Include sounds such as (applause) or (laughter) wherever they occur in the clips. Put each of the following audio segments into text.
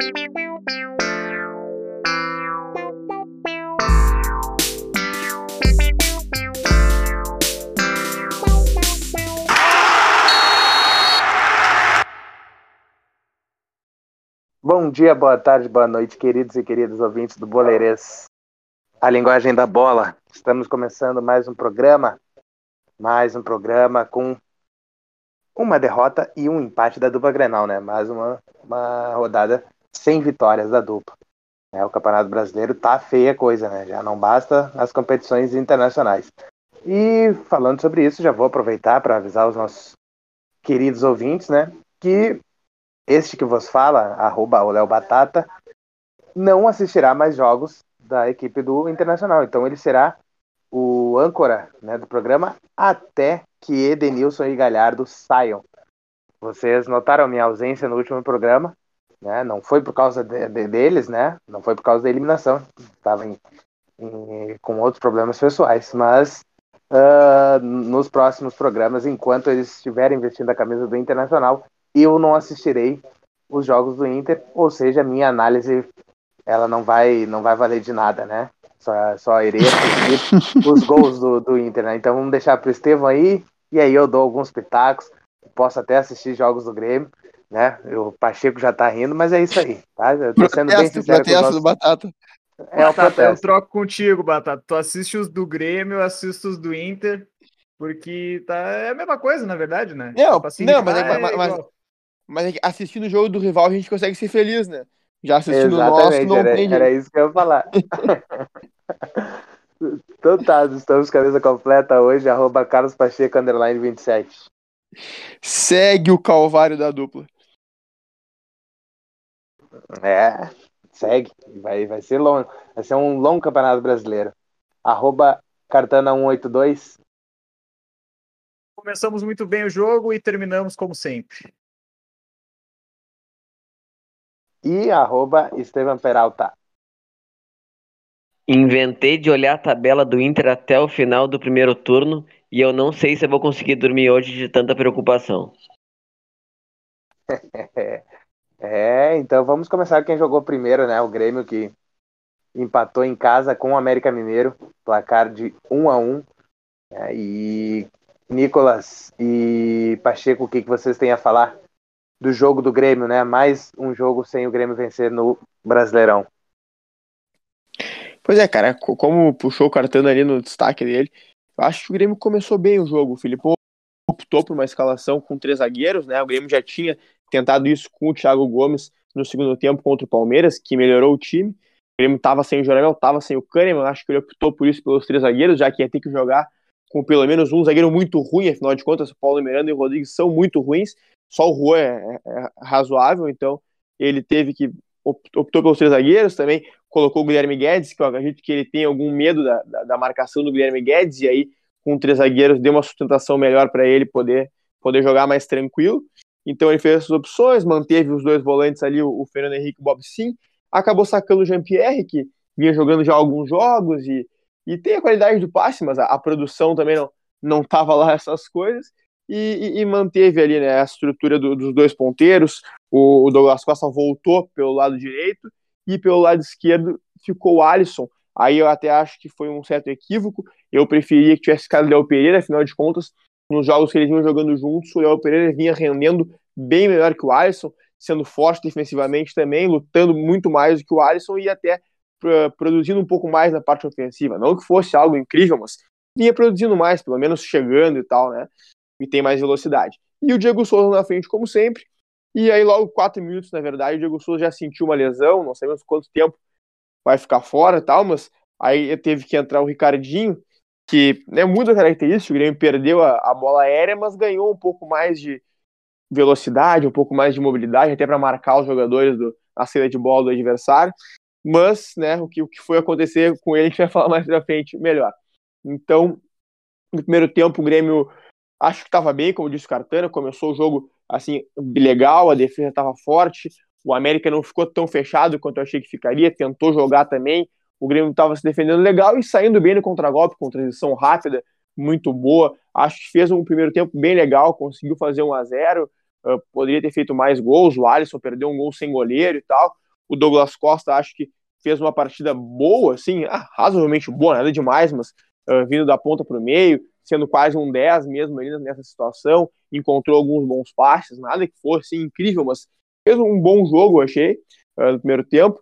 Bom dia, boa tarde, boa noite, queridos e queridas ouvintes do Boleirês. A linguagem da bola. Estamos começando mais um programa, mais um programa com uma derrota e um empate da dupla Grenal, né? Mais uma, uma rodada sem vitórias da dupla. É, o Campeonato Brasileiro tá feia coisa, né? Já não basta as competições internacionais. E falando sobre isso, já vou aproveitar para avisar os nossos queridos ouvintes, né? Que este que vos fala, arroba o Léo Batata, não assistirá mais jogos da equipe do Internacional. Então ele será o âncora né, do programa até que Edenilson e Galhardo saiam. Vocês notaram minha ausência no último programa, né? Não foi por causa de, de, deles, né? Não foi por causa da eliminação. Estava com outros problemas pessoais, mas uh, nos próximos programas, enquanto eles estiverem vestindo a camisa do Internacional, eu não assistirei os jogos do Inter, ou seja, minha análise ela não vai não vai valer de nada, né? Só, só irei assistir (laughs) os gols do, do Inter, né? Então vamos deixar para o Estevão aí, e aí eu dou alguns pitacos, posso até assistir jogos do Grêmio, né? O Pacheco já tá rindo, mas é isso aí, tá? Eu tô sendo protesto, bem sincero protesto o nosso... do Batata. É Batata, eu troco contigo, Batata. Tu assiste os do Grêmio, eu assisto os do Inter, porque tá, é a mesma coisa, na verdade, né? Não, tipo assim, não mas, é, é mas, mas, mas é assistindo o jogo do rival a gente consegue ser feliz, né? Já assistindo o nosso, não era, Era isso que eu ia falar. (laughs) então tá, estamos camisa completa hoje, arroba Carlos Pacheco, underline 27. Segue o calvário da dupla. É, segue. Vai, vai ser longo. Vai ser um longo campeonato brasileiro. Arroba Cartana182. Começamos muito bem o jogo e terminamos como sempre e arroba Estevam Peralta. Inventei de olhar a tabela do Inter até o final do primeiro turno e eu não sei se eu vou conseguir dormir hoje de tanta preocupação. (laughs) é, então vamos começar quem jogou primeiro, né? O Grêmio que empatou em casa com o América Mineiro, placar de 1 a 1 é, E Nicolas e Pacheco, o que, que vocês têm a falar do jogo do Grêmio, né? Mais um jogo sem o Grêmio vencer no Brasileirão. Pois é, cara, como puxou o cartão ali no destaque dele, eu acho que o Grêmio começou bem o jogo. O Filipão optou por uma escalação com três zagueiros, né? O Grêmio já tinha tentado isso com o Thiago Gomes no segundo tempo contra o Palmeiras, que melhorou o time. O Grêmio estava sem o Jornal, estava sem o Kahneman, acho que ele optou por isso pelos três zagueiros, já que ia ter que jogar com pelo menos um zagueiro muito ruim, afinal de contas, Paulo Miranda e Rodrigues são muito ruins, só o Juan é, é, é, razoável, então ele teve que optou pelos três zagueiros também, colocou o Guilherme Guedes, que eu acredito que ele tem algum medo da, da, da marcação do Guilherme Guedes, e aí com três zagueiros deu uma sustentação melhor para ele poder, poder jogar mais tranquilo. Então ele fez essas opções, manteve os dois volantes ali, o, Fernando Henrique e o Bob Sim, acabou sacando o Jean-Pierre, que vinha jogando já alguns jogos e, e tem a qualidade do passe, mas a, a produção também não não estava lá (laughs) essas coisas e, e, manteve ali né, a estrutura do, dos dois ponteiros. O, o, Douglas Costa voltou pelo lado direito e pelo lado esquerdo ficou o Alisson. Aí eu até acho que foi um certo equívoco. Eu preferia que tivesse ficado o Léo Pereira, afinal de contas, nos jogos que eles vinham jogando juntos, o Léo Pereira vinha rendendo bem melhor que o Alisson, sendo forte defensivamente também, lutando muito mais do que o Alisson e até uh, produzindo um pouco mais na parte ofensiva. Não que fosse algo incrível, mas vinha produzindo mais, pelo menos chegando e tal, né? e tem mais velocidade. E o Diego Souza na frente, como sempre. E aí, logo quatro minutos, na verdade, o Diego Souza já sentiu uma lesão, não sabemos quanto tempo vai ficar fora e tal, mas aí teve que entrar o Ricardinho, que é muito característico, o Grêmio perdeu a, a bola aérea, mas ganhou um pouco mais de velocidade, um pouco mais de mobilidade, até para marcar os jogadores do, na saída de bola do adversário. Mas, né, o que, o que foi acontecer com ele, a gente vai falar mais pra frente melhor. Então, no primeiro tempo, o Grêmio Acho que estava bem, como disse o Cartana, começou o jogo assim legal, a defesa estava forte, o América não ficou tão fechado quanto eu achei que ficaria, tentou jogar também, o Grêmio estava se defendendo legal e saindo bem no contragolpe, com transição rápida, muito boa. Acho que fez um primeiro tempo bem legal, conseguiu fazer 1 a 0 uh, poderia ter feito mais gols, o Alisson perdeu um gol sem goleiro e tal. O Douglas Costa acho que fez uma partida boa, assim, ah, razoavelmente boa, nada demais, mas uh, vindo da ponta para o meio, sendo quase um 10 mesmo ali nessa situação, encontrou alguns bons passes, nada que fosse incrível, mas fez um bom jogo, achei, uh, no primeiro tempo.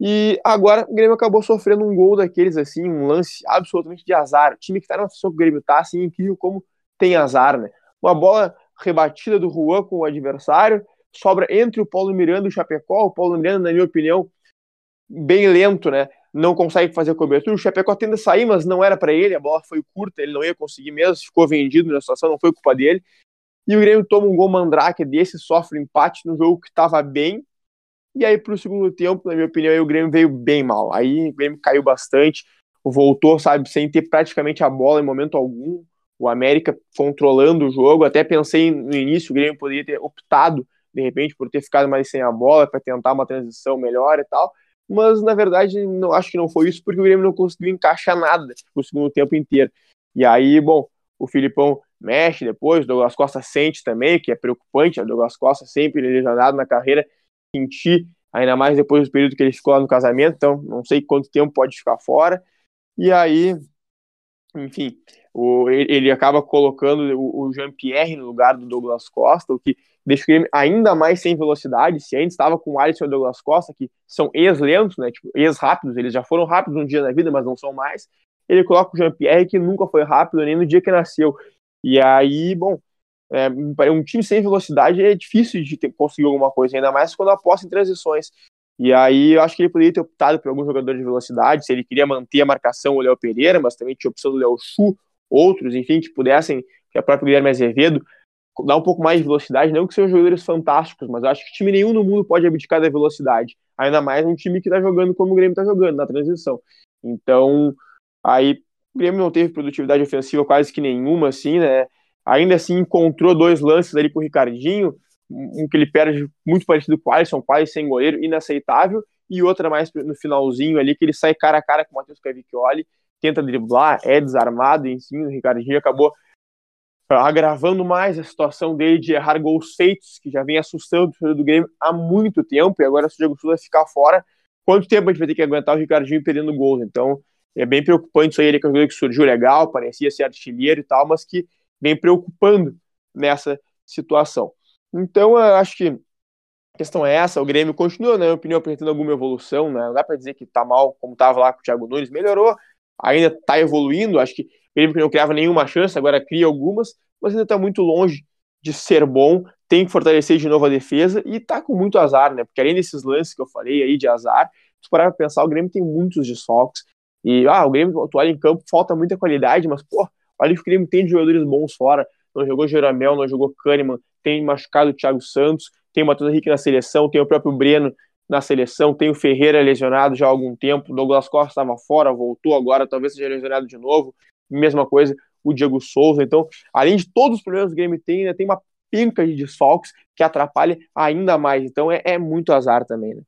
E agora o Grêmio acabou sofrendo um gol daqueles, assim, um lance absolutamente de azar. O time que tá na situação que o Grêmio tá, assim, incrível como tem azar, né? Uma bola rebatida do Juan com o adversário, sobra entre o Paulo Miranda e o Chapecó. O Paulo Miranda, na minha opinião, bem lento, né? Não consegue fazer cobertura. O Chapecó tenta sair, mas não era para ele. A bola foi curta, ele não ia conseguir mesmo. Ficou vendido na situação, não foi culpa dele. E o Grêmio toma um gol mandrake desse, sofre empate no jogo que estava bem. E aí, para o segundo tempo, na minha opinião, aí o Grêmio veio bem mal. Aí o Grêmio caiu bastante, voltou, sabe, sem ter praticamente a bola em momento algum. O América controlando o jogo. Até pensei no início, o Grêmio poderia ter optado, de repente, por ter ficado mais sem a bola, para tentar uma transição melhor e tal mas na verdade não acho que não foi isso porque o Grêmio não conseguiu encaixar nada no segundo tempo inteiro. E aí, bom, o Filipão mexe depois, o Douglas Costa sente também, que é preocupante, o Douglas Costa sempre lesionado na carreira, sentir, ainda mais depois do período que ele ficou lá no casamento, então não sei quanto tempo pode ficar fora. E aí, enfim, o, ele acaba colocando o, o Jean-Pierre no lugar do Douglas Costa, o que deixa o Grêmio ainda mais sem velocidade. Se antes estava com o Alisson e o Douglas Costa, que são ex-lentos, né, tipo, ex-rápidos, eles já foram rápidos um dia na vida, mas não são mais. Ele coloca o Jean-Pierre, que nunca foi rápido nem no dia que nasceu. E aí, bom, é, um time sem velocidade é difícil de ter, conseguir alguma coisa, ainda mais quando aposta em transições. E aí eu acho que ele poderia ter optado por algum jogador de velocidade, se ele queria manter a marcação o Léo Pereira, mas também tinha a opção do Léo Chu, outros, enfim, que pudessem, que a própria Guilherme Azevedo, dar um pouco mais de velocidade, não que sejam jogadores fantásticos, mas acho que time nenhum no mundo pode abdicar da velocidade, ainda mais um time que está jogando como o Grêmio está jogando, na transição. Então, aí o Grêmio não teve produtividade ofensiva quase que nenhuma, assim, né? Ainda assim encontrou dois lances ali com o Ricardinho, um que ele perde muito parecido com o Alisson, quase sem goleiro, inaceitável, e outra mais no finalzinho ali, que ele sai cara a cara com o Matheus Cavicchioli, tenta driblar, é desarmado, enfim, o Ricardinho acabou agravando mais a situação dele de errar gols feitos, que já vem assustando o do Grêmio há muito tempo, e agora se o Diego Souza ficar fora, quanto tempo a gente vai ter que aguentar o Ricardinho perdendo gols? Então, é bem preocupante isso aí, ele é um jogador que surgiu legal, parecia ser artilheiro e tal, mas que vem preocupando nessa situação. Então, eu acho que a questão é essa, o Grêmio continua, na minha opinião, apresentando alguma evolução, né? não dá para dizer que tá mal como estava lá com o Thiago Nunes, melhorou, ainda está evoluindo, acho que Grêmio que não criava nenhuma chance, agora cria algumas, mas ainda está muito longe de ser bom, tem que fortalecer de novo a defesa e tá com muito azar, né? Porque além desses lances que eu falei aí de azar, se parar pra pensar, o Grêmio tem muitos desfalques. E, ah, o Grêmio atual em campo falta muita qualidade, mas, pô, olha que o Grêmio tem de jogadores bons fora. Não jogou Jeromel, não jogou Kahneman, tem machucado o Thiago Santos, tem o Matheus Henrique na seleção, tem o próprio Breno na seleção, tem o Ferreira lesionado já há algum tempo, Douglas Costa estava fora, voltou agora, talvez seja lesionado de novo mesma coisa o Diego Souza. Então, além de todos os problemas que o Grêmio tem, ainda tem uma pinca de desfalques que atrapalha ainda mais. Então, é, é muito azar também, né?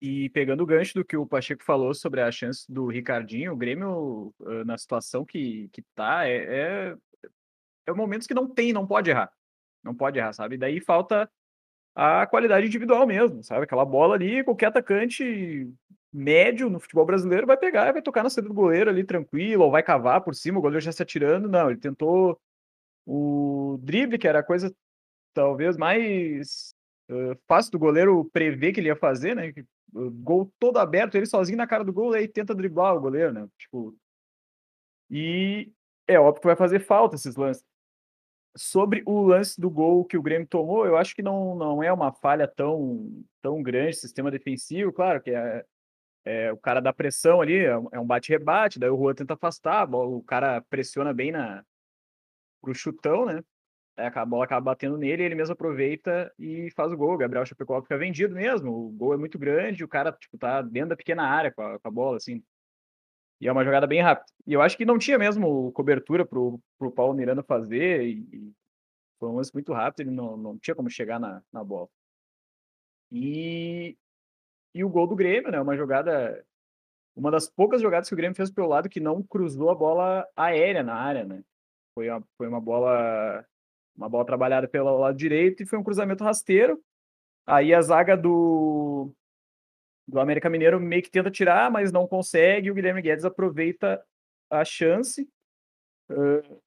E pegando o gancho do que o Pacheco falou sobre a chance do Ricardinho, o Grêmio, na situação que, que tá, é, é, é momentos que não tem, não pode errar. Não pode errar, sabe? Daí falta a qualidade individual mesmo, sabe? Aquela bola ali, qualquer atacante médio no futebol brasileiro vai pegar vai tocar na saída do goleiro ali tranquilo, ou vai cavar por cima, o goleiro já se atirando. Não, ele tentou o drible, que era a coisa talvez mais fácil do goleiro prever que ele ia fazer, né? Gol todo aberto, ele sozinho na cara do gol, aí tenta driblar o goleiro, né? Tipo. E é óbvio que vai fazer falta esses lances. Sobre o lance do gol que o Grêmio tomou, eu acho que não, não é uma falha tão, tão grande, sistema defensivo, claro que é, é, o cara dá pressão ali, é um é bate-rebate, daí o Juan tenta afastar, o cara pressiona bem na pro chutão, né? A bola acaba batendo nele, ele mesmo aproveita e faz o gol. O Gabriel Chapecó fica vendido mesmo. O gol é muito grande, o cara tipo, tá dentro da pequena área com a, com a bola, assim. E é uma jogada bem rápida. E eu acho que não tinha mesmo cobertura pro, pro Paulo Miranda fazer. E, e foi um lance muito rápido, ele não, não tinha como chegar na, na bola. E e o gol do Grêmio, né? Uma jogada. Uma das poucas jogadas que o Grêmio fez pelo lado que não cruzou a bola aérea na área, né? Foi uma, foi uma bola. Uma bola trabalhada pelo lado direito e foi um cruzamento rasteiro. Aí a zaga do, do América Mineiro meio que tenta tirar, mas não consegue. O Guilherme Guedes aproveita a chance. Uh,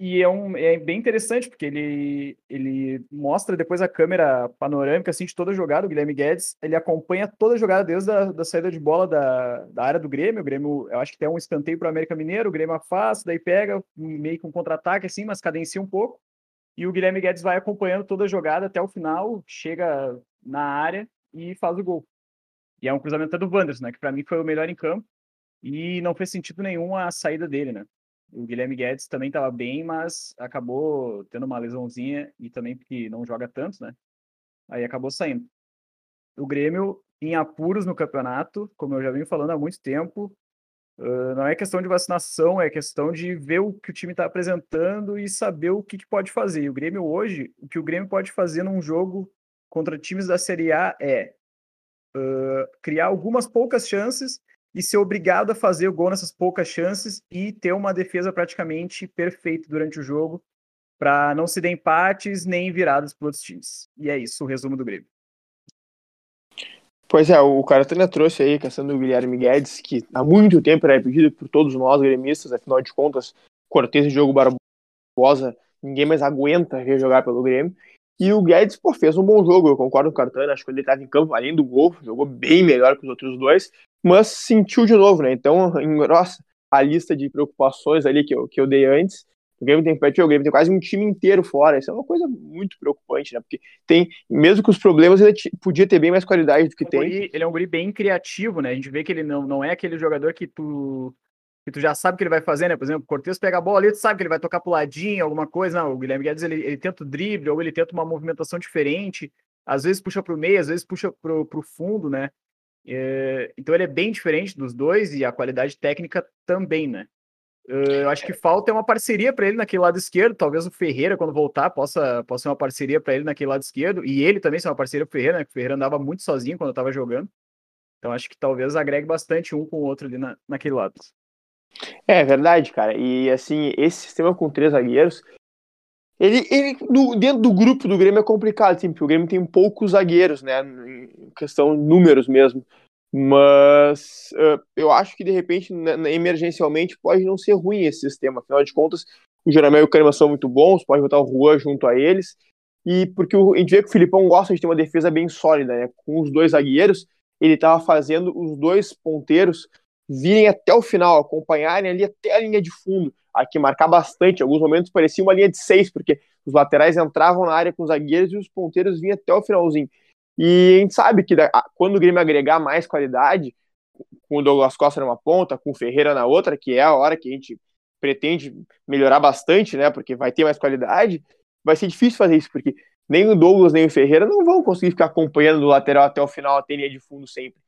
e é, um, é bem interessante, porque ele, ele mostra depois a câmera panorâmica assim, de toda a jogada. O Guilherme Guedes ele acompanha toda a jogada desde a da saída de bola da, da área do Grêmio. O Grêmio, eu acho que tem um escanteio para o América Mineiro. O Grêmio afasta, daí pega meio que um contra-ataque, assim, mas cadencia um pouco. E o Guilherme Guedes vai acompanhando toda a jogada até o final, chega na área e faz o gol. E é um cruzamento do Wanderson, né? Que para mim foi o melhor em campo. E não fez sentido nenhum a saída dele, né? O Guilherme Guedes também estava bem, mas acabou tendo uma lesãozinha e também porque não joga tanto, né? Aí acabou saindo. O Grêmio em apuros no campeonato, como eu já venho falando há muito tempo. Uh, não é questão de vacinação, é questão de ver o que o time está apresentando e saber o que, que, pode fazer. E o Grêmio hoje, o que o Grêmio pode fazer num jogo contra times da Série A é uh, criar algumas poucas chances e ser obrigado a fazer o gol nessas poucas chances e ter uma defesa praticamente perfeita durante o jogo para não se dar empates nem viradas para outros times. E é isso o resumo do Grêmio. Pois é, o Caratana trouxe aí a questão do Guilherme Guedes, que há muito tempo era pedido por todos nós gremistas, afinal de contas, Cortez e Diogo Barbosa, ninguém mais aguenta jogar pelo Grêmio. E o Guedes, pô, fez um bom jogo, eu concordo com o Cartana, acho que ele estava em campo, além do gol, jogou bem melhor que os outros dois, mas sentiu de novo, né? Então, engrossa a lista de preocupações ali que eu, que eu dei antes. O Grêmio tem, o Grêmio tem quase um time inteiro fora, isso é uma coisa muito preocupante, né? Porque tem, mesmo com os problemas, ele podia ter bem mais qualidade do que tem. ele é um guri bem criativo, né? A gente vê que ele não, não é aquele jogador que tu que tu já sabe o que ele vai fazer, né? Por exemplo, o Cortez pega a bola ali, tu sabe que ele vai tocar pro ladinho, alguma coisa. Não, o Guilherme Guedes, ele, ele tenta o drible, ou ele tenta uma movimentação diferente. Às vezes puxa pro meio, às vezes puxa pro, pro fundo, né? É, então ele é bem diferente dos dois e a qualidade técnica também, né? É, eu acho que falta é uma parceria para ele naquele lado esquerdo. Talvez o Ferreira, quando voltar, possa, possa ser uma parceria para ele naquele lado esquerdo. E ele também ser uma parceria pro Ferreira, né? O Ferreira andava muito sozinho quando eu tava jogando. Então acho que talvez agregue bastante um com o outro ali na, naquele lado. É verdade, cara. E assim, esse sistema com três zagueiros, ele, ele dentro do grupo do Grêmio é complicado, assim, porque o Grêmio tem poucos zagueiros, né? Em questão números mesmo. Mas uh, eu acho que de repente, emergencialmente, pode não ser ruim esse sistema. Afinal de contas, o Jeromel e o Kahneman são muito bons, pode botar o Juan junto a eles. E porque o, a gente vê que o Filipão gosta de ter uma defesa bem sólida, né? Com os dois zagueiros, ele estava fazendo os dois ponteiros virem até o final, acompanharem ali até a linha de fundo, aqui marcar bastante. Em alguns momentos parecia uma linha de seis, porque os laterais entravam na área com os zagueiros e os ponteiros vinham até o finalzinho. E a gente sabe que quando o Grêmio agregar mais qualidade, com o Douglas Costa numa ponta, com o Ferreira na outra, que é a hora que a gente pretende melhorar bastante, né? Porque vai ter mais qualidade, vai ser difícil fazer isso, porque nem o Douglas nem o Ferreira não vão conseguir ficar acompanhando do lateral até o final, até linha de fundo sempre.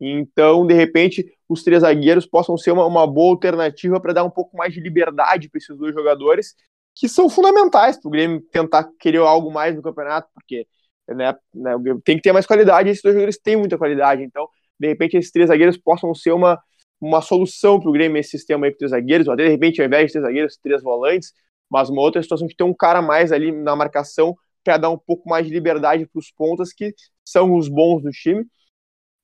Então, de repente, os três zagueiros possam ser uma, uma boa alternativa para dar um pouco mais de liberdade para esses dois jogadores, que são fundamentais para o Grêmio tentar querer algo mais no campeonato, porque né, né, tem que ter mais qualidade, esses dois jogadores têm muita qualidade. Então, de repente, esses três zagueiros possam ser uma, uma solução para o Grêmio, esse sistema aí com três zagueiros, ou até de repente, ao invés de três zagueiros, três volantes, mas uma outra situação de ter um cara mais ali na marcação para dar um pouco mais de liberdade para os pontas, que são os bons do time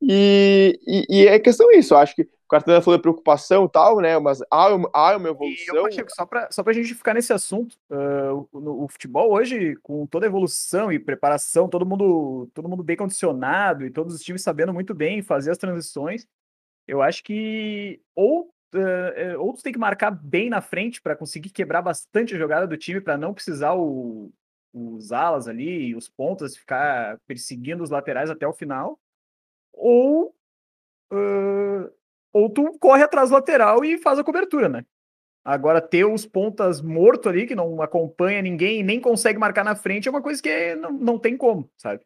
e, e, e é questão isso, eu acho que Cartana falou de preocupação e tal, né? Mas há, há uma evolução. Eu, Pacheco, só para só a gente ficar nesse assunto, uh, o, o, futebol hoje, com toda a evolução e preparação, todo mundo, todo mundo bem condicionado e todos os times sabendo muito bem fazer as transições, eu acho que ou uh, outros têm que marcar bem na frente para conseguir quebrar bastante a jogada do time para não precisar o, os alas ali, os pontas ficar perseguindo os laterais até o final ou, ou tu corre atrás lateral e faz a cobertura, né? Agora, ter os pontas morto ali, que não acompanha ninguém e nem consegue marcar na frente, é uma coisa que não, não tem como, sabe?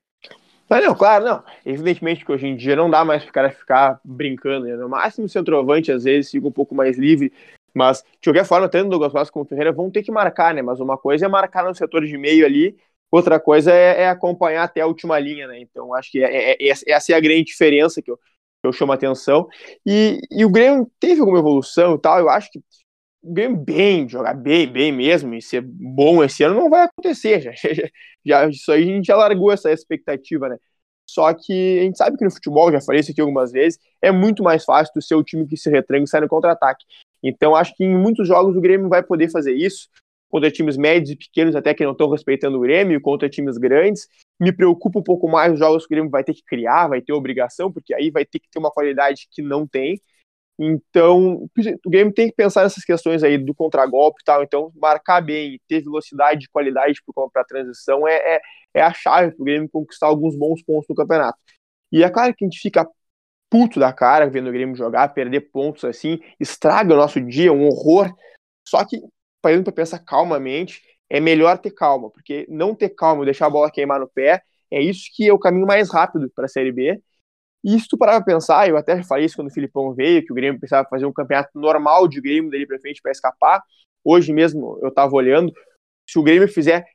Não, claro, não. Evidentemente que hoje em dia não dá mais para o cara ficar brincando. Né? No máximo, o centroavante às vezes fica um pouco mais livre. Mas, de qualquer forma, tanto o Douglas Costa como o Ferreira vão ter que marcar, né? Mas uma coisa é marcar no setor de meio ali Outra coisa é, é, acompanhar até a última linha, né? Então acho que é, é, é essa é a grande diferença que eu, eu chamo atenção. E, e o Grêmio teve alguma evolução e tal. Eu acho que o Grêmio bem, jogar bem, bem mesmo, e ser bom esse ano não vai acontecer. (laughs) Já, já, já, isso aí a gente já largou essa expectativa, né? Só que a gente sabe que no futebol, já falei isso aqui algumas vezes, é muito mais fácil do ser o time que se retranca e sai no contra-ataque. Então acho que em muitos jogos o Grêmio vai poder fazer isso, contra times médios e pequenos até que não estão respeitando o Grêmio, contra times grandes. Me preocupa um pouco mais os jogos que o Grêmio vai ter que criar, vai ter obrigação, porque aí vai ter que ter uma qualidade que não tem. Então, o Grêmio tem que pensar nessas questões aí do contragolpe e tal. Então, marcar bem, ter velocidade e qualidade para a transição é, é, é, a chave para o Grêmio conquistar alguns bons pontos no campeonato. E é claro que a gente fica puto da cara vendo o Grêmio jogar, perder pontos assim, estraga o nosso dia, um horror. Só que, parando para pensar calmamente, é melhor ter calma, porque não ter calma e deixar a bola queimar no pé é isso que é o caminho mais rápido para a Série B e se tu parar pra pensar, eu até falei isso quando o Filipão veio, que o Grêmio precisava fazer um campeonato normal de Grêmio dali pra frente para escapar. Hoje mesmo eu tava olhando, se o Grêmio fizer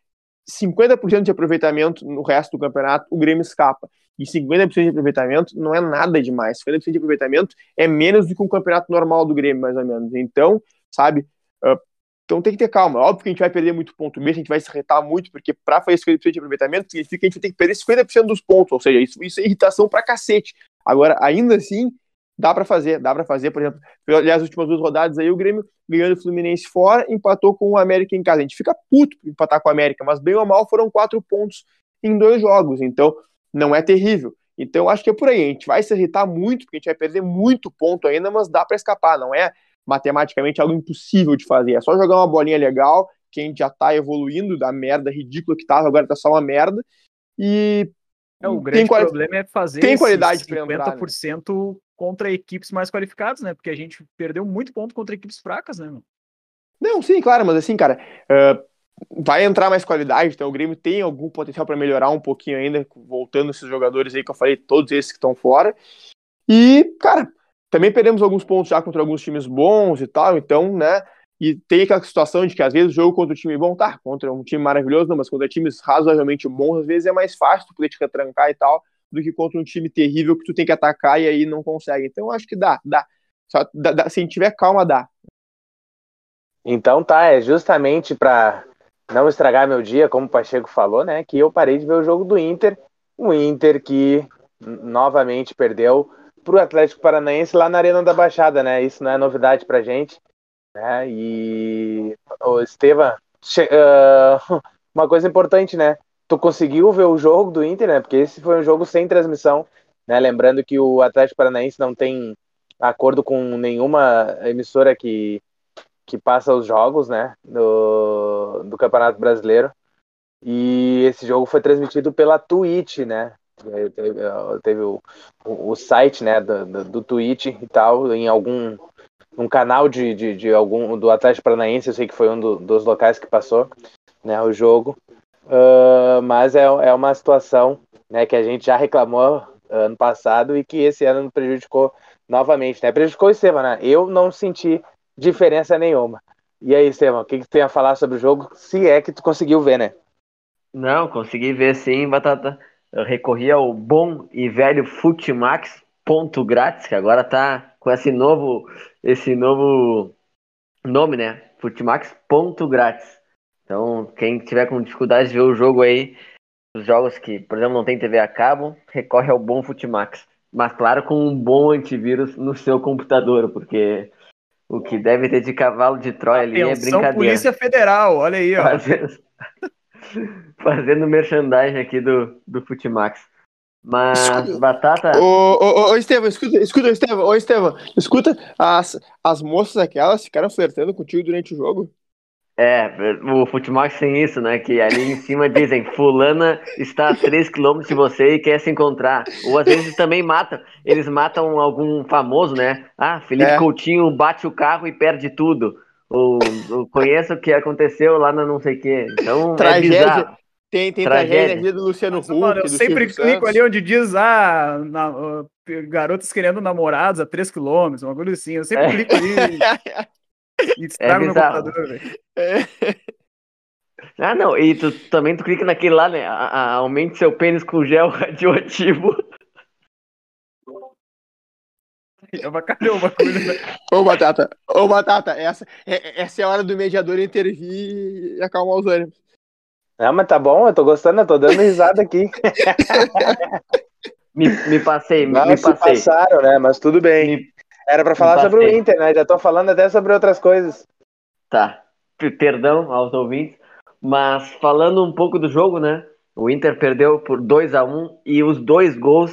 50% de aproveitamento no resto do campeonato, o Grêmio escapa. E 50% de aproveitamento não é nada demais. 50% de aproveitamento é menos do que um campeonato normal do Grêmio, mais ou menos. Então, sabe, então tem que ter calma. Óbvio que a gente vai perder muito ponto mesmo, a gente vai se retar muito, porque para fazer 50% de aproveitamento significa que a gente ter que perder 50% dos pontos, ou seja, isso, isso é irritação pra cacete. Agora, ainda assim, dá para fazer, dá para fazer, por exemplo, aliás, as últimas duas rodadas aí, o Grêmio ganhando o Fluminense fora, empatou com o América em casa. A gente fica puto por empatar com o América, mas bem ou mal foram quatro pontos em dois jogos, então não é terrível. Então acho que é por aí, a gente vai se irritar muito, porque a gente vai perder muito ponto ainda, mas dá para escapar, não é matematicamente algo impossível de fazer. É só jogar uma bolinha legal, que a gente já tá evoluindo da merda ridícula que tava, agora tá só uma merda. E. É, o grande quali... problema é fazer tem qualidade 50% entrar, né? contra equipes mais qualificadas, né? Porque a gente perdeu muito ponto contra equipes fracas, né? Não, sim, claro, mas assim, cara, uh, vai entrar mais qualidade, então o Grêmio tem algum potencial para melhorar um pouquinho ainda, voltando esses jogadores aí que eu falei, todos esses que estão fora. E, cara, também perdemos alguns pontos já contra alguns times bons e tal, então, né? E tem aquela situação de que às vezes o jogo contra um time bom, tá, contra um time maravilhoso, não, mas contra times razoavelmente bons, às vezes é mais fácil tu poder te retrancar e tal, do que contra um time terrível que tu tem que atacar e aí não consegue. Então acho que dá, dá. Só, dá, dá se a gente tiver calma, dá. Então tá, é justamente para não estragar meu dia, como o Pacheco falou, né, que eu parei de ver o jogo do Inter, o Inter que novamente perdeu para o Atlético Paranaense lá na Arena da Baixada, né? Isso não é novidade para gente. Né? E o Estevam, uh, (laughs) uma coisa importante, né? Tu conseguiu ver o jogo do Inter, né? Porque esse foi um jogo sem transmissão, né? Lembrando que o Atlético Paranaense não tem acordo com nenhuma emissora que, que passa os jogos, né? Do, do Campeonato Brasileiro. E esse jogo foi transmitido pela Twitch, né? Teve, teve o, o, site né, do, do, do e tal, em algum um canal de, de, de, algum do Atlético Paranaense, eu sei que foi um do, dos locais que passou né, o jogo. Uh, mas é, é uma situação né, que a gente já reclamou ano passado e que esse ano prejudicou novamente. Né? Prejudicou o Estevam, né? Eu não senti diferença nenhuma. E aí, Estevam, o que, que tu tem a falar sobre o jogo? Se é que tu conseguiu ver, né? Não, consegui ver sim, Batata eu recorri ao bom e velho Futimax ponto grátis, que agora tá com esse novo, esse novo nome, né? Futimax ponto grátis. Então, quem tiver com dificuldade de ver o jogo aí, os jogos que, por exemplo, não tem TV a cabo, recorre ao bom Futimax. Mas claro, com um bom antivírus no seu computador, porque o que deve ter de cavalo de Troia ali é brincadeira. Polícia Federal, olha aí, ó. (laughs) fazendo merchandising aqui do, do Futimax. Mas, escuta, Batata. Ô, ô, ô, Estevam, escuta, escuta, Estevam, ô, Estevam, escuta, as, as moças aquelas ficaram flertando contigo durante o jogo? É, o Futimax tem isso, né? Que ali em cima dizem, fulana está a 3km de você e quer se encontrar. Ou às vezes também matam. Eles matam algum famoso, né? Ah, Felipe é. Coutinho bate o carro e perde tudo ou, ou conheço o que aconteceu lá no não sei o quê. Então, é tragédia. É tem, tem tragédia. tragédia do Luciano Huck. Mano, eu sempre Silvio clico Santos. ali onde diz, ah, na, uh, garotas querendo namorados a 3km, uma coisa assim. Eu sempre é. clico ali e, (laughs) e estrago é meu computador, velho. É. Ah, não, e tu também tu clica naquele lá, né? A, a, aumente seu pênis com gel (laughs) radioativo. Avacalhou o bagulho, né? Ô, Batata, ô, Batata, essa, é, essa é a hora do mediador intervir e acalmar os ânimos. Não, mas tá bom, eu tô gostando, eu tô dando risada aqui. (laughs) Me, me passei, me se passei. passaram, né? Mas tudo bem. Me- Era pra falar me sobre o. Inter, né? Já tô falando até sobre outras coisas. Tá. P- Perdão aos ouvintes. Mas falando um pouco do jogo, né? O Inter perdeu por 2 a 1 e os dois gols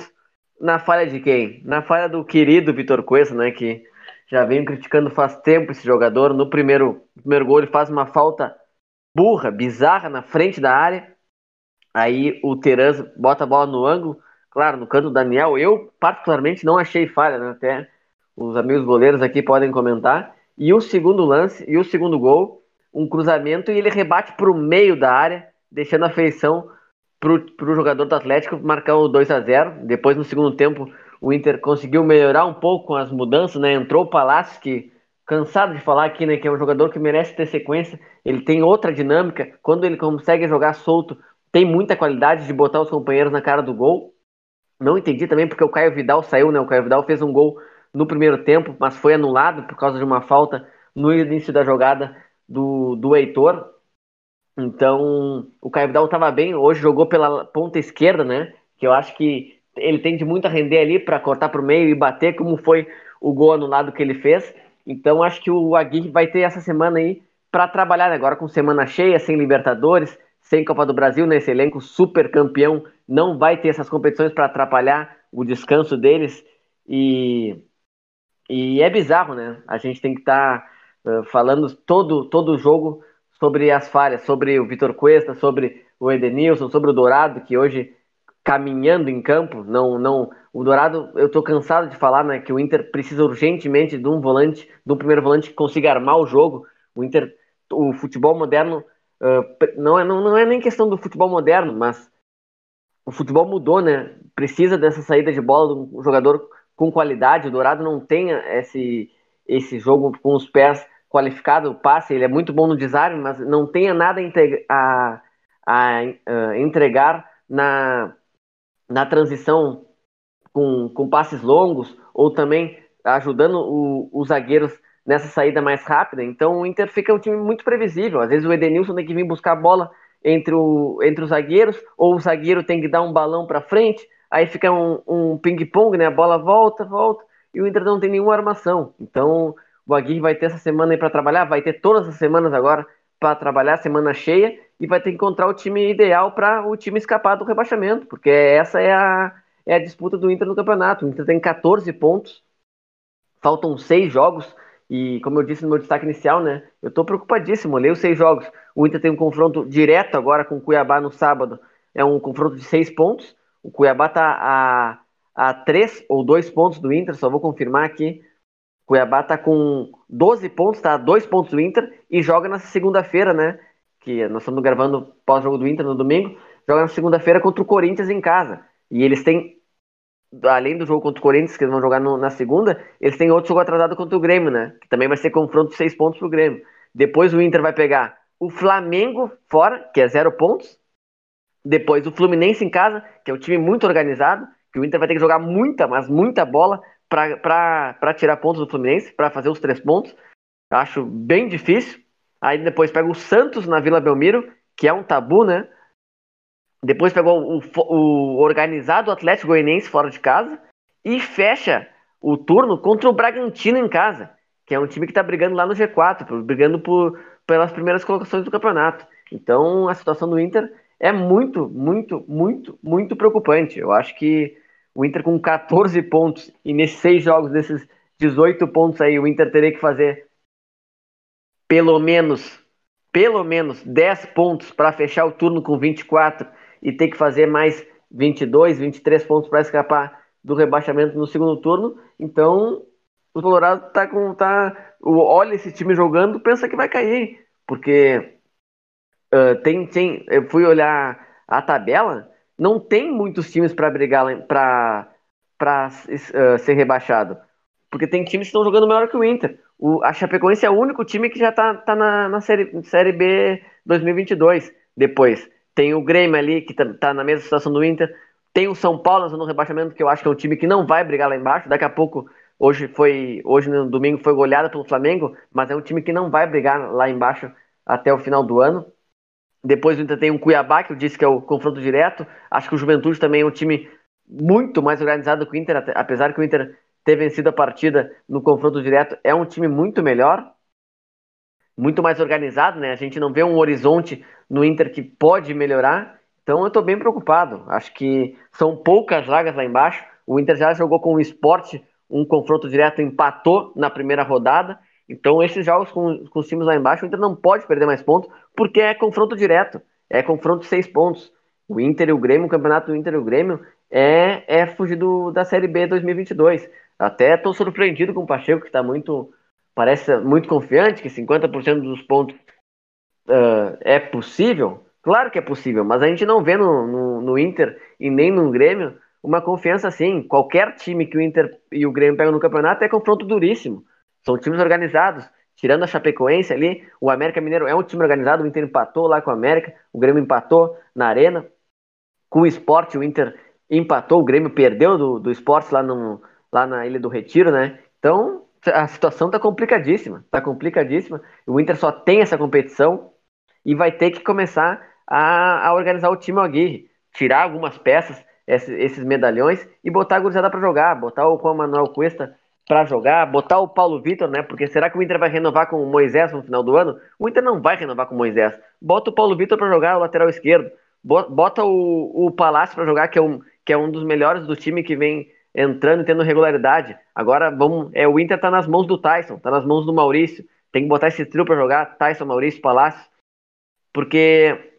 na falha de quem? Na falha do querido Vitor Cuesta, né? Que já venho criticando faz tempo esse jogador. No primeiro, primeiro gol ele faz uma falta burra, bizarra na frente da área. Aí o Terans bota a bola no ângulo, claro, no canto do Daniel. Eu, particularmente, não achei falha, né? Até os amigos goleiros aqui podem comentar. E o segundo lance, e o segundo gol, um cruzamento, e ele rebate para o meio da área, deixando a feição para o jogador do Atlético marcar o 2 a 0 Depois, no segundo tempo, o Inter conseguiu melhorar um pouco com as mudanças, né? Entrou o Palácio, que cansado de falar aqui, né? Que é um jogador que merece ter sequência. Ele tem outra dinâmica. Quando ele consegue jogar solto, tem muita qualidade de botar os companheiros na cara do gol. Não entendi também porque o Caio Vidal saiu, né? O Caio Vidal fez um gol no primeiro tempo, mas foi anulado por causa de uma falta no início da jogada do, do Heitor. Então, o Caio Vidal estava bem, hoje jogou pela ponta esquerda, né? Que eu acho que ele tende muito a render ali para cortar para o meio e bater, como foi o gol anulado que ele fez. Então, acho que o Aguirre vai ter essa semana aí para trabalhar, né? agora com semana cheia, sem Libertadores, sem Copa do Brasil, nesse elenco super campeão, não vai ter essas competições para atrapalhar o descanso deles. E, e é bizarro, né? A gente tem que estar tá, uh, falando todo todo jogo sobre as falhas, sobre o Vitor Cuesta, sobre o Edenilson, sobre o Dourado, que hoje caminhando em campo, não não o Dourado, eu tô cansado de falar, né, que o Inter precisa urgentemente de um volante, de um primeiro volante que consiga armar o jogo. O Inter, o futebol moderno uh, não é não, não é nem questão do futebol moderno, mas o futebol mudou, né? Precisa dessa saída de bola de um jogador com qualidade. O Dourado não tem esse esse jogo com os pés qualificado, o passe, ele é muito bom no desarme, mas não tenha nada a, a, a entregar na, na transição com, com passes longos ou também ajudando o, os zagueiros nessa saída mais rápida. Então o Inter fica um time muito previsível. Às vezes o Edenilson tem que vir buscar a bola entre, o, entre os zagueiros, ou o zagueiro tem que dar um balão para frente, aí fica um, um ping-pong, né? A bola volta, volta, e o Inter não tem nenhuma armação. Então o Aguirre vai ter essa semana aí para trabalhar, vai ter todas as semanas agora para trabalhar, semana cheia, e vai ter que encontrar o time ideal para o time escapar do rebaixamento, porque essa é a, é a disputa do Inter no campeonato. O Inter tem 14 pontos, faltam seis jogos, e como eu disse no meu destaque inicial, né, eu estou preocupadíssimo, olhei os seis jogos. O Inter tem um confronto direto agora com o Cuiabá no sábado, é um confronto de seis pontos. O Cuiabá está a, a três ou dois pontos do Inter, só vou confirmar aqui. Cuiabá tá com 12 pontos, tá a 2 pontos do Inter e joga na segunda-feira, né? Que nós estamos gravando pós-jogo do Inter no domingo, joga na segunda-feira contra o Corinthians em casa. E eles têm, além do jogo contra o Corinthians, que eles vão jogar no, na segunda, eles têm outro jogo atrasado contra o Grêmio, né? Que também vai ser confronto de 6 pontos pro Grêmio. Depois o Inter vai pegar o Flamengo fora, que é 0 pontos. Depois o Fluminense em casa, que é um time muito organizado, que o Inter vai ter que jogar muita, mas muita bola para tirar pontos do Fluminense, para fazer os três pontos. Acho bem difícil. Aí depois pega o Santos na Vila Belmiro, que é um tabu, né? Depois pegou o, o organizado Atlético Goianiense fora de casa e fecha o turno contra o Bragantino em casa, que é um time que está brigando lá no G4, brigando por, pelas primeiras colocações do campeonato. Então a situação do Inter é muito, muito, muito, muito preocupante. Eu acho que o Inter com 14 pontos e nesses seis jogos, desses 18 pontos aí, o Inter teria que fazer pelo menos, pelo menos 10 pontos para fechar o turno com 24 e ter que fazer mais 22, 23 pontos para escapar do rebaixamento no segundo turno. Então, o Colorado tá com tá olha esse time jogando, pensa que vai cair, porque uh, tem tem eu fui olhar a tabela, não tem muitos times para brigar para para uh, ser rebaixado. Porque tem times que estão jogando melhor que o Inter. O, a Chapecoense é o único time que já está tá na, na série, série B 2022. Depois tem o Grêmio ali, que está tá na mesma situação do Inter. Tem o São Paulo no rebaixamento, que eu acho que é um time que não vai brigar lá embaixo. Daqui a pouco, hoje foi hoje no domingo foi goleada pelo Flamengo, mas é um time que não vai brigar lá embaixo até o final do ano. Depois o Inter tem um Cuiabá, que eu disse que é o confronto direto. Acho que o Juventude também é um time muito mais organizado que o Inter, apesar que o Inter ter vencido a partida no confronto direto, é um time muito melhor, muito mais organizado, né? A gente não vê um horizonte no Inter que pode melhorar, então eu estou bem preocupado. Acho que são poucas vagas lá embaixo. O Inter já jogou com o esporte um confronto direto, empatou na primeira rodada. Então, esses jogos com, com os times lá embaixo, o Inter não pode perder mais pontos, porque é confronto direto, é confronto de seis pontos. O Inter e o Grêmio, o campeonato do Inter e o Grêmio é, é fugir do, da Série B 2022. Até estou surpreendido com o Pacheco, que está muito, parece muito confiante, que 50% dos pontos uh, é possível. Claro que é possível, mas a gente não vê no, no, no, Inter e nem no Grêmio uma confiança assim. Qualquer time que o Inter e o Grêmio pegam no campeonato é confronto duríssimo. São times organizados. Tirando a Chapecoense ali, o América Mineiro é um time organizado, o Inter empatou lá com o América, o Grêmio empatou na Arena. Com o esporte, o Inter empatou, o Grêmio perdeu do, do esporte lá no, lá na Ilha do Retiro, né? Então, a situação tá complicadíssima, tá complicadíssima. O Inter só tem essa competição e vai ter que começar a, a organizar o time Aguirre, tirar algumas peças, esses, esses medalhões e botar a gurizada para jogar, botar o Juan Manuel Cuesta para jogar, botar o Paulo Vitor, né? Porque será que o Inter vai renovar com o Moisés no final do ano? O Inter não vai renovar com o Moisés. Bota o Paulo Vitor para jogar o lateral esquerdo. Bota o, o Palácio para jogar, que é, um, que é um dos melhores do time que vem entrando e tendo regularidade. Agora vamos, é, o Inter tá nas mãos do Tyson, tá nas mãos do Maurício. Tem que botar esse trio para jogar, Tyson, Maurício, Palácio, porque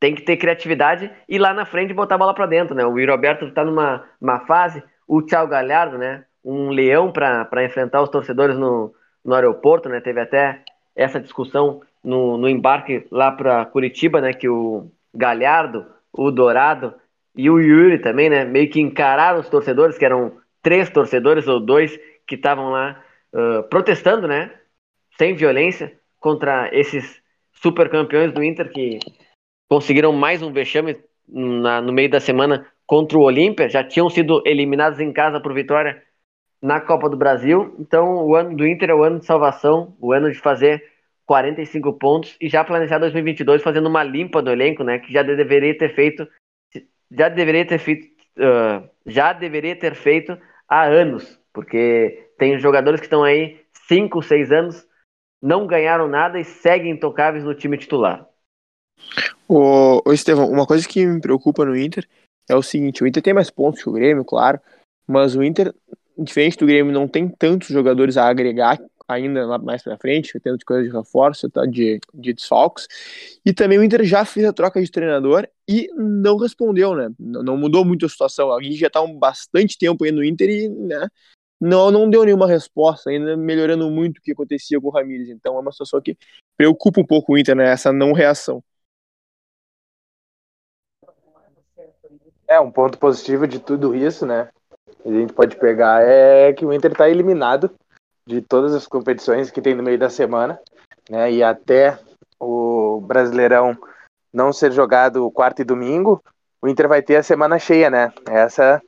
tem que ter criatividade e lá na frente botar a bola para dentro, né? O Yuri Alberto tá numa uma fase, o Thiago Galhardo, né? Um leão para enfrentar os torcedores no, no aeroporto, né? Teve até essa discussão no, no embarque lá para Curitiba, né? Que o Galhardo, o Dourado e o Yuri também, né? Meio que encararam os torcedores, que eram três torcedores ou dois que estavam lá uh, protestando, né? Sem violência contra esses super campeões do Inter que conseguiram mais um vexame na, no meio da semana contra o Olímpia. Já tinham sido eliminados em casa por vitória na Copa do Brasil. Então, o ano do Inter é o ano de salvação, o ano de fazer 45 pontos e já planejar 2022 fazendo uma limpa do elenco, né? Que já deveria ter feito já deveria ter feito, uh, já deveria ter feito há anos, porque tem jogadores que estão aí 5, 6 anos, não ganharam nada e seguem intocáveis no time titular. Ô Estevão, uma coisa que me preocupa no Inter é o seguinte, o Inter tem mais pontos que o Grêmio, claro, mas o Inter, diferente do Grêmio, não tem tantos jogadores a agregar ainda mais para frente, tendo coisa de reforço, tá, de, de desfalques. E também o Inter já fez a troca de treinador e não respondeu, né? Não, não mudou muito a situação. Alguém já tá um bastante tempo aí no Inter e, né? Não, não deu nenhuma resposta, ainda melhorando muito o que acontecia com o Ramires. Então é uma situação que preocupa um pouco o Inter, né? Essa não reação. É, um ponto positivo de tudo isso, né? A gente pode pegar é que o Inter está eliminado de todas as competições que tem no meio da semana, né? E até o Brasileirão não ser jogado quarta e domingo, o Inter vai ter a semana cheia, né? Essa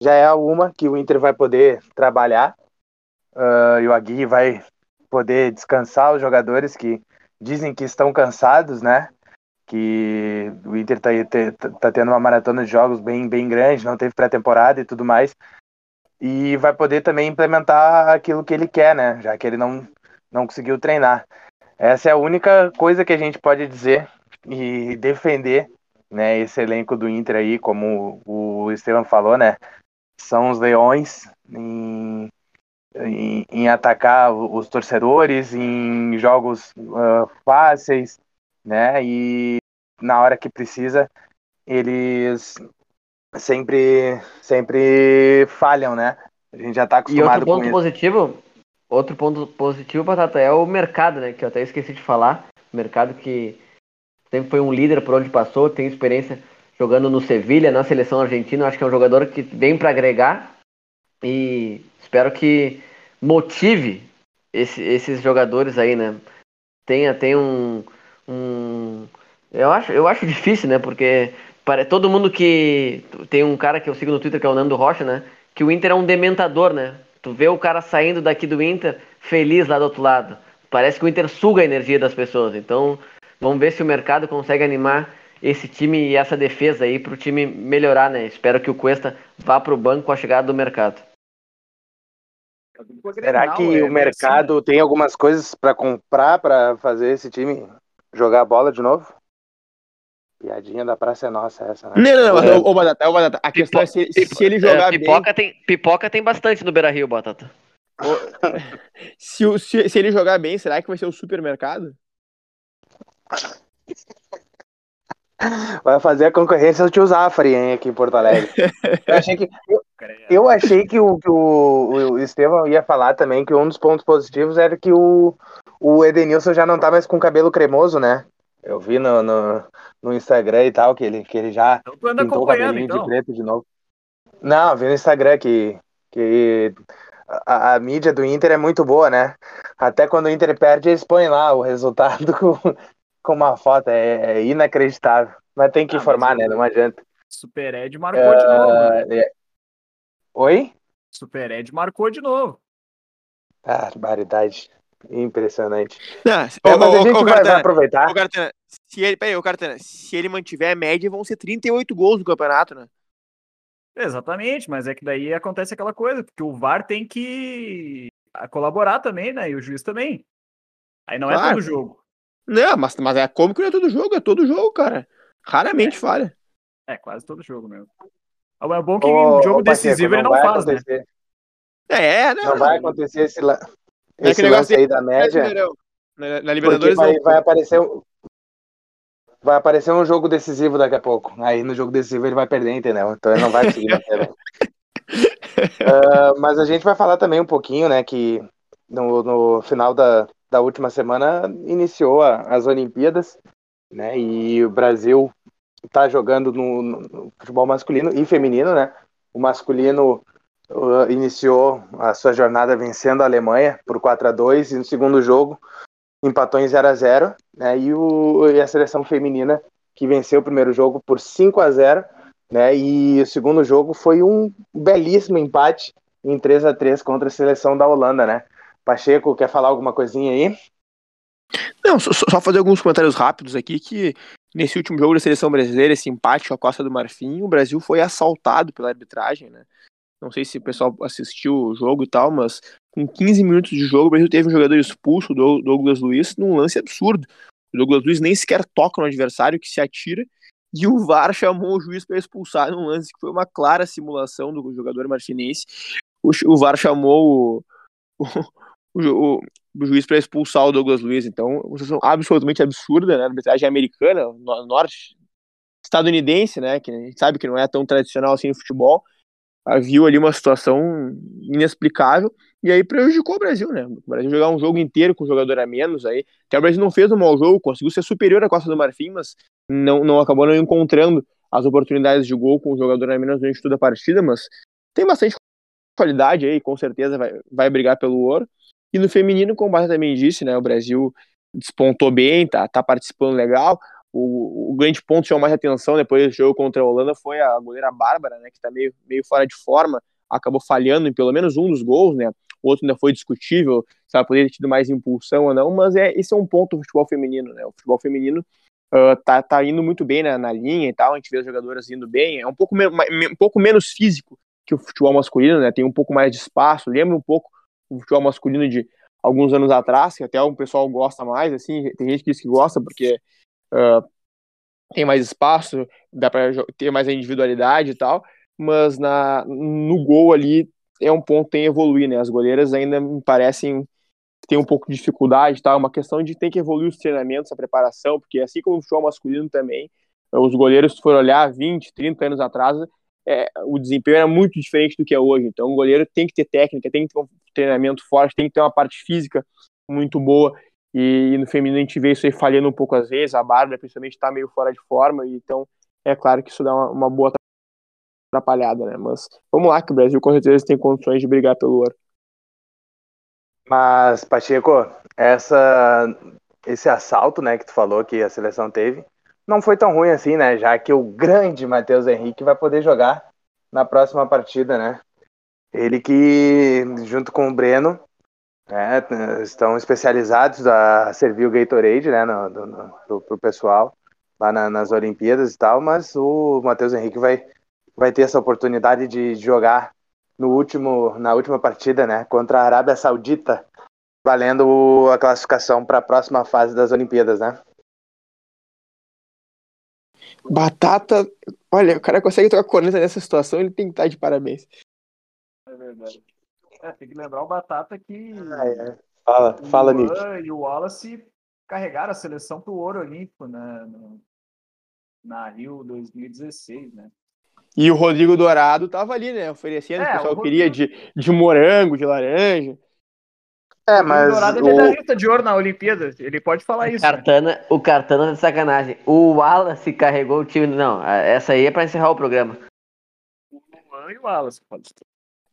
já é uma que o Inter vai poder trabalhar uh, e o Aguirre vai poder descansar os jogadores que dizem que estão cansados, né? Que o Inter tá, tá, tá tendo uma maratona de jogos bem, bem grande, não teve pré-temporada e tudo mais e vai poder também implementar aquilo que ele quer, né? Já que ele não, não conseguiu treinar. Essa é a única coisa que a gente pode dizer e defender, né? Esse elenco do Inter aí, como o Estevam falou, né? São os leões em, em, em atacar os torcedores, em jogos uh, fáceis, né? E na hora que precisa, eles sempre, sempre falham, né? A gente já tá acostumado com isso. E outro ponto positivo, outro ponto positivo, Batata, é o mercado, né? Que eu até esqueci de falar. Mercado que sempre foi um líder por onde passou, tem experiência jogando no Sevilha, na seleção argentina. Acho que é um jogador que vem para agregar e espero que motive esse, esses jogadores aí, né? Tenha, tenha um, um eu acho, eu acho difícil, né? Porque para todo mundo que tem um cara que eu sigo no Twitter que é o Nando Rocha, né? Que o Inter é um dementador, né? Tu vê o cara saindo daqui do Inter feliz lá do outro lado. Parece que o Inter suga a energia das pessoas. Então, vamos ver se o mercado consegue animar esse time e essa defesa aí para o time melhorar, né? Espero que o Cuesta vá para o banco com a chegada do mercado. Será que é o mercado assim, tem algumas coisas para comprar para fazer esse time jogar bola de novo? Piadinha da praça é nossa essa, né? Não, não, não, é. ô, Batata, ô, Batata, a questão Pipo... é se, se ele jogar é, pipoca bem... Tem, pipoca tem bastante no Beira-Rio, Batata. (laughs) se, se, se ele jogar bem, será que vai ser o supermercado? Vai fazer a concorrência do tio Zafari, hein, aqui em Porto Alegre. Eu achei que, eu, eu achei que, o, que o, o Estevão ia falar também que um dos pontos positivos era que o, o Edenilson já não tá mais com cabelo cremoso, né? Eu vi no, no, no Instagram e tal, que ele, que ele já então, tu anda pintou o cabelinho então. de preto de novo. Não, vi no Instagram que, que a, a, mídia do Inter é muito boa, né? Até quando o Inter perde, eles põem lá o resultado (laughs) com, com uma foto. É, é inacreditável. Mas tem que ah, informar, né? Não adianta. Super Ed marcou uh, de novo. Né? É... Oi? Super Ed marcou de novo. Ah, barbaridade. Impressionante. Não, Bom, mas a gente vai, vai, aproveitar. Cartana, se ele, peraí, Cartana, se ele mantiver a média, vão ser 38 gols no campeonato, né? Exatamente, mas é que daí acontece aquela coisa, porque o VAR tem que colaborar também, né? E o juiz também. Aí não é claro. é todo jogo. Não, mas, mas é como que não é todo jogo, é todo jogo, cara. Raramente é. falha. É, quase todo jogo mesmo. É bom que em jogo decisivo ele não faz, né? acontecer. né? É, não. Não vai acontecer esse, é esse lance aí da média. Na, na Libertadores vai, vai, aparecer vai aparecer um jogo decisivo daqui a pouco. Aí no jogo decisivo ele vai perder, entendeu? Então ele não vai conseguir manter. uh, mas a gente vai falar também um pouquinho, né, que no, no final da, da última semana iniciou a, as Olimpíadas, né, e o Brasil está jogando no, no, futebol masculino e feminino, né? O masculino iniciou a sua jornada vencendo a Alemanha por 4 a 2 e no segundo jogo empatou em 0 a 0 né? E, o, e a seleção feminina que venceu o primeiro jogo por 5 a 0 né? E o segundo jogo foi um belíssimo empate em 3 a 3 contra a seleção da Holanda, né? Pacheco, quer falar alguma coisinha aí? Não, só, só fazer alguns comentários rápidos aqui que nesse último jogo da seleção brasileira, esse empate com a Costa do Marfim, o Brasil foi assaltado pela arbitragem, né? Não sei se o pessoal assistiu o jogo e tal, mas com 15 minutos de jogo, o Brasil teve um jogador expulso, o Douglas Luiz, num lance absurdo. O Douglas Luiz nem sequer toca no adversário, que se atira, e o VAR chamou o juiz para expulsar num lance que foi uma clara simulação do jogador marfinense. O, o VAR chamou o, (laughs) o, o, o juiz para expulsar o Douglas Luiz. Então, uma situação absolutamente absurda, né? A arbitragem americana, no, norte, estadunidense, né? Que a gente sabe que não é tão tradicional assim no futebol viu ali uma situação inexplicável e aí prejudicou o Brasil, né? O Brasil jogar um jogo inteiro com um jogador a menos aí. Até o Brasil não fez um mau jogo, conseguiu ser superior à Costa do Marfim, mas não, não acabou não encontrando as oportunidades de gol com o jogador a menos durante toda a partida, mas tem bastante qualidade aí, com certeza vai, vai brigar pelo ouro. E no feminino, como o Barra também disse, né? O Brasil despontou bem, tá, tá participando legal. O, o, grande ponto que chamou mais atenção depois do jogo contra a Holanda foi a goleira Bárbara, né, que está meio, meio fora de forma, acabou falhando em pelo menos um dos gols, né? O outro ainda foi discutível se ela poderia ter tido mais impulsão ou não, mas é, esse é um ponto do futebol feminino, né? O futebol feminino uh, tá, tá indo muito bem na, na linha e tal, a gente vê as jogadoras indo bem, é um pouco, um pouco menos físico que o futebol masculino, né? Tem um pouco mais de espaço, lembra um pouco o futebol masculino de alguns anos atrás, que até o pessoal gosta mais, assim, tem gente que diz que gosta porque uh, tem mais espaço, dá para ter mais individualidade e tal, mas na, no gol ali é um ponto que tem que evoluir, né? As goleiras ainda me parecem ter um pouco de dificuldade, tá? É uma questão de ter que evoluir os treinamentos, a preparação, porque assim como o futebol masculino também, os goleiros, se for olhar 20, 30 anos atrás, é, o desempenho era muito diferente do que é hoje. Então, o goleiro tem que ter técnica, tem que ter um treinamento forte, tem que ter uma parte física muito boa. E, e, no feminino a gente vê isso aí falhando um pouco às vezes, a Bárbara principalmente está meio fora de forma, então é claro que isso dá uma, uma, boa atrapalhada, né? Mas vamos lá, que o Brasil com certeza tem condições de brigar pelo ouro. Mas, Pacheco, essa, esse assalto né, que tu falou que a seleção teve, não foi tão ruim assim, né? Já que o grande Matheus Henrique vai poder jogar na próxima partida, né? Ele que, junto com o Breno, é, estão especializados a servir o Gatorade, né, no, no, pro, pro pessoal. lá na, nas Olimpíadas e tal, mas o Matheus Henrique vai, vai ter essa oportunidade de jogar no último, na última partida, né, contra a Arábia Saudita, valendo a classificação para a próxima fase das Olimpíadas, né? Batata, olha, o cara consegue tocar corneta nessa situação, ele tem que estar de parabéns. É verdade. É, tem que lembrar o Batata que ah, é. fala, fala Nick. e o Wallace carregaram a seleção para o ouro olímpico né, no, na Rio 2016, né? E o Rodrigo Dourado tava ali, né? Oferecendo, é, o pessoal o Rodrigo... queria de, de morango, de laranja. É, mas. O Dourado é medalhista o... de ouro na Olimpíada. Ele pode falar isso. Cartana, né? O Cartana tá de sacanagem. O Wallace carregou o time. Não, essa aí é pra encerrar o programa. O Luan e o Wallace.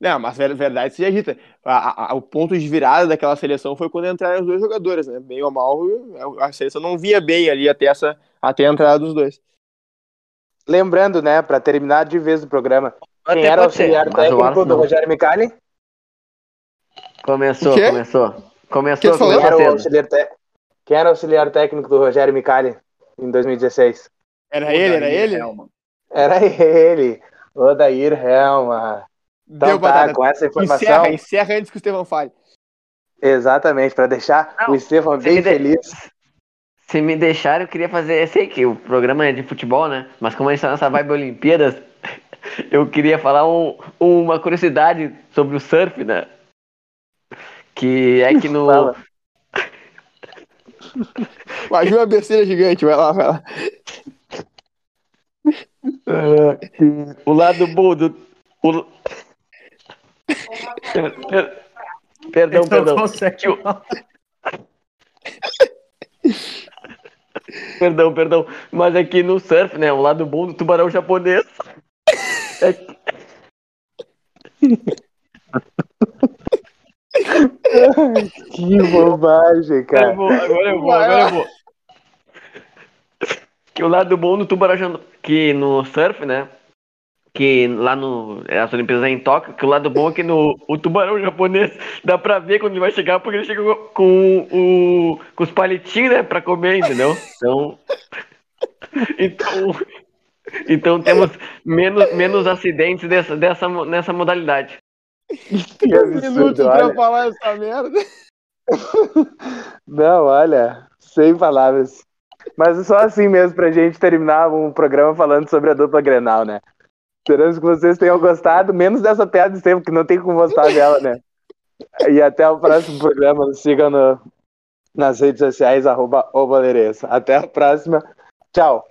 Não, mas verdade se agita. A, a, o ponto de virada daquela seleção foi quando entraram os dois jogadores, né? Bem ou mal, a seleção não via bem ali até, essa, até a entrada dos dois. Lembrando, né, para terminar de vez o programa, até quem era o auxiliar técnico do Rogério Micali? Começou, começou. Começou, que começou era auxiliar te... Quem era o auxiliar técnico do Rogério Micali em 2016? Era ele, era ele? Helma. Era ele, o Dair Helma. Então Deu tá, com essa informação... Encerra, encerra antes que o Estevão fale. Exatamente, para deixar Não, o Estevão bem feliz. Se me deixar, eu queria fazer. Eu sei que o programa é de futebol, né? Mas como a gente está nessa vibe Olimpíadas, (laughs) eu queria falar um, uma curiosidade sobre o surf, né? Que é que no. Fala. (laughs) Mas uma besteira gigante, vai lá, vai lá. (laughs) o lado bom do. O... perdão, perdão. perdão, perdão. Mas aqui no surf, né? O lado bom do tubarão japonês. É que... que bobagem, cara. Eu vou, agora eu vou, agora eu vou. Que o lado bom do tubarão que no surf, né? Que lá no. As Olimpíadas é em Tóquio, que o lado bom é que no o tubarão japonês dá pra ver quando ele vai chegar, porque ele chega com, o, com os palitinhos, né? Pra comer, entendeu? Então. (laughs) Então. Então temos menos, menos acidentes dessa, dessa, nessa modalidade. Que absurdo, minutos olha. pra falar essa merda. Não, olha, sem palavras. Mas é só assim mesmo pra gente terminar um programa falando sobre a dupla Grenal, né? Esperamos que vocês tenham gostado, menos dessa piada de tempo, que não tem como gostar dela, né? E até o próximo programa. Nos sigam nas redes sociais, arroba Até a próxima. Tchau.